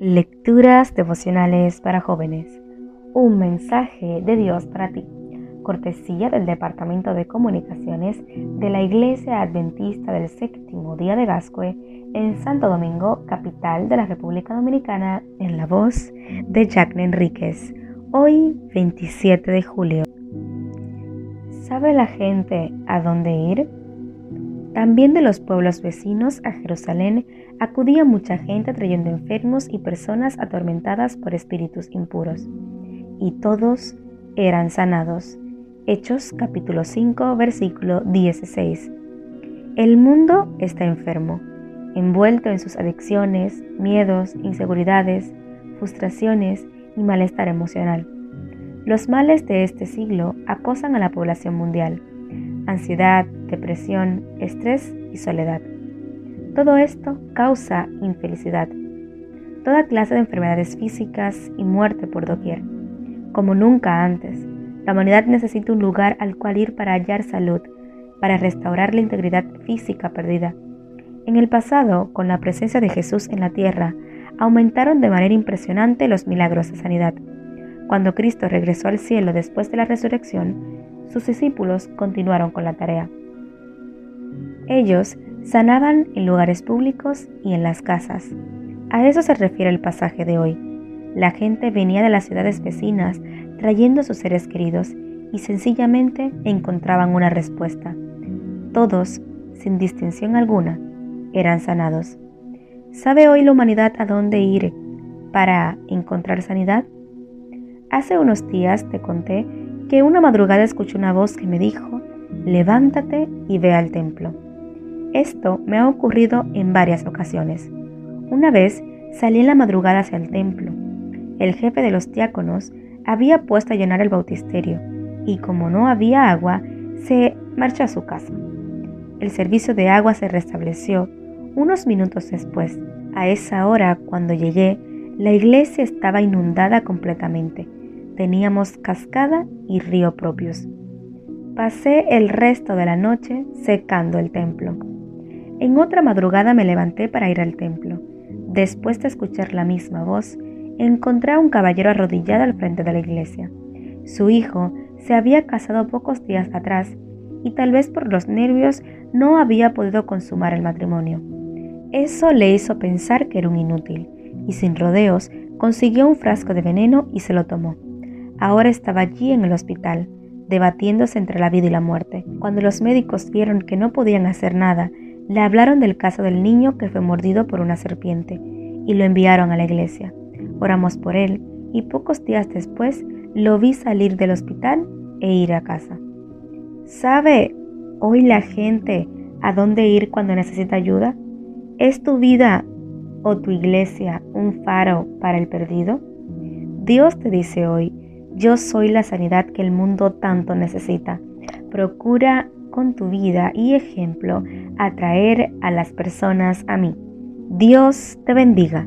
Lecturas devocionales para jóvenes. Un mensaje de Dios para ti. Cortesía del Departamento de Comunicaciones de la Iglesia Adventista del Séptimo Día de Gascue en Santo Domingo, capital de la República Dominicana, en la voz de Jacqueline Enríquez. Hoy, 27 de julio. ¿Sabe la gente a dónde ir? También de los pueblos vecinos a Jerusalén acudía mucha gente trayendo enfermos y personas atormentadas por espíritus impuros, y todos eran sanados. Hechos capítulo 5 versículo 16. El mundo está enfermo, envuelto en sus adicciones, miedos, inseguridades, frustraciones y malestar emocional. Los males de este siglo acosan a la población mundial ansiedad, depresión, estrés y soledad. Todo esto causa infelicidad, toda clase de enfermedades físicas y muerte por doquier. Como nunca antes, la humanidad necesita un lugar al cual ir para hallar salud, para restaurar la integridad física perdida. En el pasado, con la presencia de Jesús en la tierra, aumentaron de manera impresionante los milagros de sanidad. Cuando Cristo regresó al cielo después de la resurrección, sus discípulos continuaron con la tarea. Ellos sanaban en lugares públicos y en las casas. A eso se refiere el pasaje de hoy. La gente venía de las ciudades vecinas trayendo a sus seres queridos y sencillamente encontraban una respuesta. Todos, sin distinción alguna, eran sanados. ¿Sabe hoy la humanidad a dónde ir para encontrar sanidad? Hace unos días te conté que una madrugada escuché una voz que me dijo, levántate y ve al templo. Esto me ha ocurrido en varias ocasiones. Una vez salí en la madrugada hacia el templo. El jefe de los diáconos había puesto a llenar el bautisterio y como no había agua, se marchó a su casa. El servicio de agua se restableció unos minutos después. A esa hora, cuando llegué, la iglesia estaba inundada completamente teníamos cascada y río propios. Pasé el resto de la noche secando el templo. En otra madrugada me levanté para ir al templo. Después de escuchar la misma voz, encontré a un caballero arrodillado al frente de la iglesia. Su hijo se había casado pocos días atrás y tal vez por los nervios no había podido consumar el matrimonio. Eso le hizo pensar que era un inútil y sin rodeos consiguió un frasco de veneno y se lo tomó. Ahora estaba allí en el hospital, debatiéndose entre la vida y la muerte. Cuando los médicos vieron que no podían hacer nada, le hablaron del caso del niño que fue mordido por una serpiente y lo enviaron a la iglesia. Oramos por él y pocos días después lo vi salir del hospital e ir a casa. ¿Sabe hoy la gente a dónde ir cuando necesita ayuda? ¿Es tu vida o tu iglesia un faro para el perdido? Dios te dice hoy, yo soy la sanidad que el mundo tanto necesita. Procura con tu vida y ejemplo atraer a las personas a mí. Dios te bendiga.